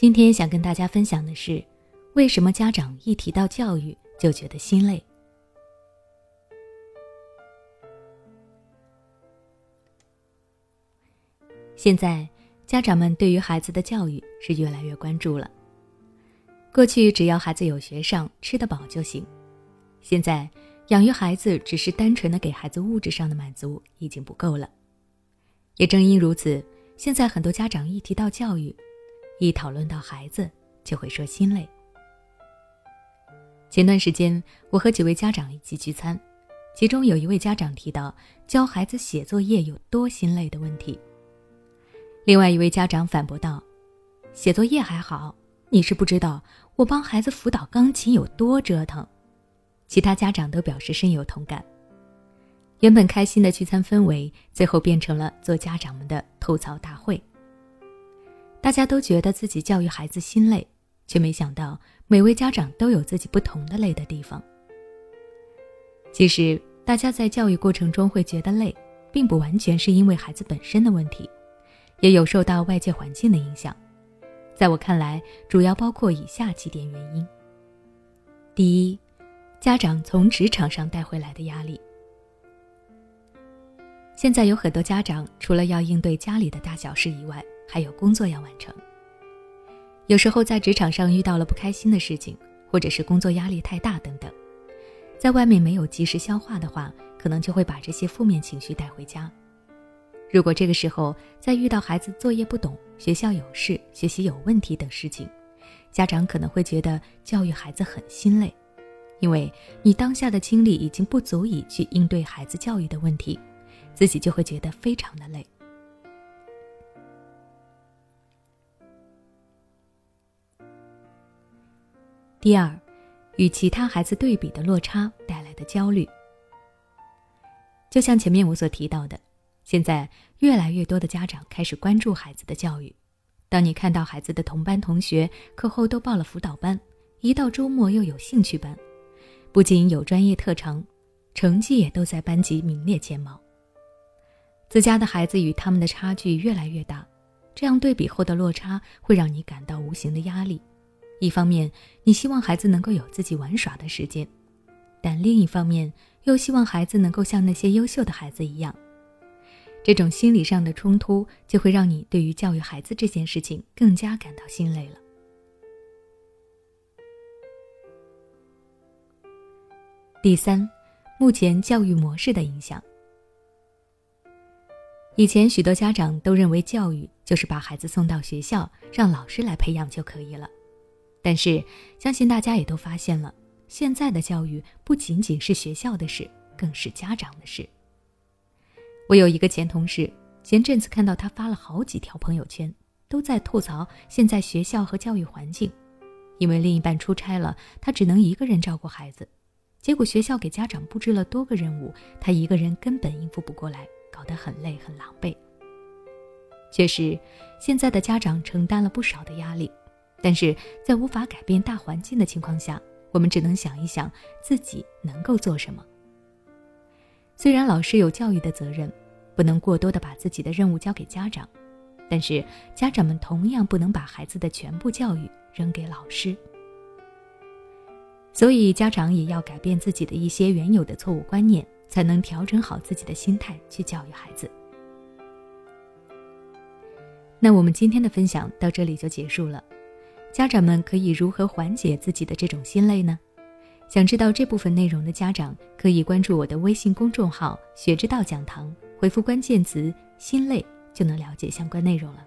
今天想跟大家分享的是，为什么家长一提到教育就觉得心累？现在，家长们对于孩子的教育是越来越关注了。过去只要孩子有学上，吃得饱就行。现在，养育孩子只是单纯的给孩子物质上的满足已经不够了。也正因如此，现在很多家长一提到教育，一讨论到孩子，就会说心累。前段时间，我和几位家长一起聚餐，其中有一位家长提到教孩子写作业有多心累的问题。另外一位家长反驳道：“写作业还好，你是不知道我帮孩子辅导钢琴有多折腾。”其他家长都表示深有同感。原本开心的聚餐氛围，最后变成了做家长们的吐槽大会。大家都觉得自己教育孩子心累，却没想到每位家长都有自己不同的累的地方。其实，大家在教育过程中会觉得累，并不完全是因为孩子本身的问题。也有受到外界环境的影响，在我看来，主要包括以下几点原因。第一，家长从职场上带回来的压力。现在有很多家长除了要应对家里的大小事以外，还有工作要完成。有时候在职场上遇到了不开心的事情，或者是工作压力太大等等，在外面没有及时消化的话，可能就会把这些负面情绪带回家。如果这个时候再遇到孩子作业不懂、学校有事、学习有问题等事情，家长可能会觉得教育孩子很心累，因为你当下的精力已经不足以去应对孩子教育的问题，自己就会觉得非常的累。第二，与其他孩子对比的落差带来的焦虑，就像前面我所提到的。现在越来越多的家长开始关注孩子的教育。当你看到孩子的同班同学课后都报了辅导班，一到周末又有兴趣班，不仅有专业特长，成绩也都在班级名列前茅。自家的孩子与他们的差距越来越大，这样对比后的落差会让你感到无形的压力。一方面，你希望孩子能够有自己玩耍的时间，但另一方面又希望孩子能够像那些优秀的孩子一样。这种心理上的冲突，就会让你对于教育孩子这件事情更加感到心累了。第三，目前教育模式的影响。以前许多家长都认为教育就是把孩子送到学校，让老师来培养就可以了。但是，相信大家也都发现了，现在的教育不仅仅是学校的事，更是家长的事。我有一个前同事，前阵子看到他发了好几条朋友圈，都在吐槽现在学校和教育环境。因为另一半出差了，他只能一个人照顾孩子，结果学校给家长布置了多个任务，他一个人根本应付不过来，搞得很累很狼狈。确实，现在的家长承担了不少的压力，但是在无法改变大环境的情况下，我们只能想一想自己能够做什么。虽然老师有教育的责任。不能过多的把自己的任务交给家长，但是家长们同样不能把孩子的全部教育扔给老师。所以家长也要改变自己的一些原有的错误观念，才能调整好自己的心态去教育孩子。那我们今天的分享到这里就结束了，家长们可以如何缓解自己的这种心累呢？想知道这部分内容的家长可以关注我的微信公众号“学之道讲堂”。回复关键词“心累”就能了解相关内容了。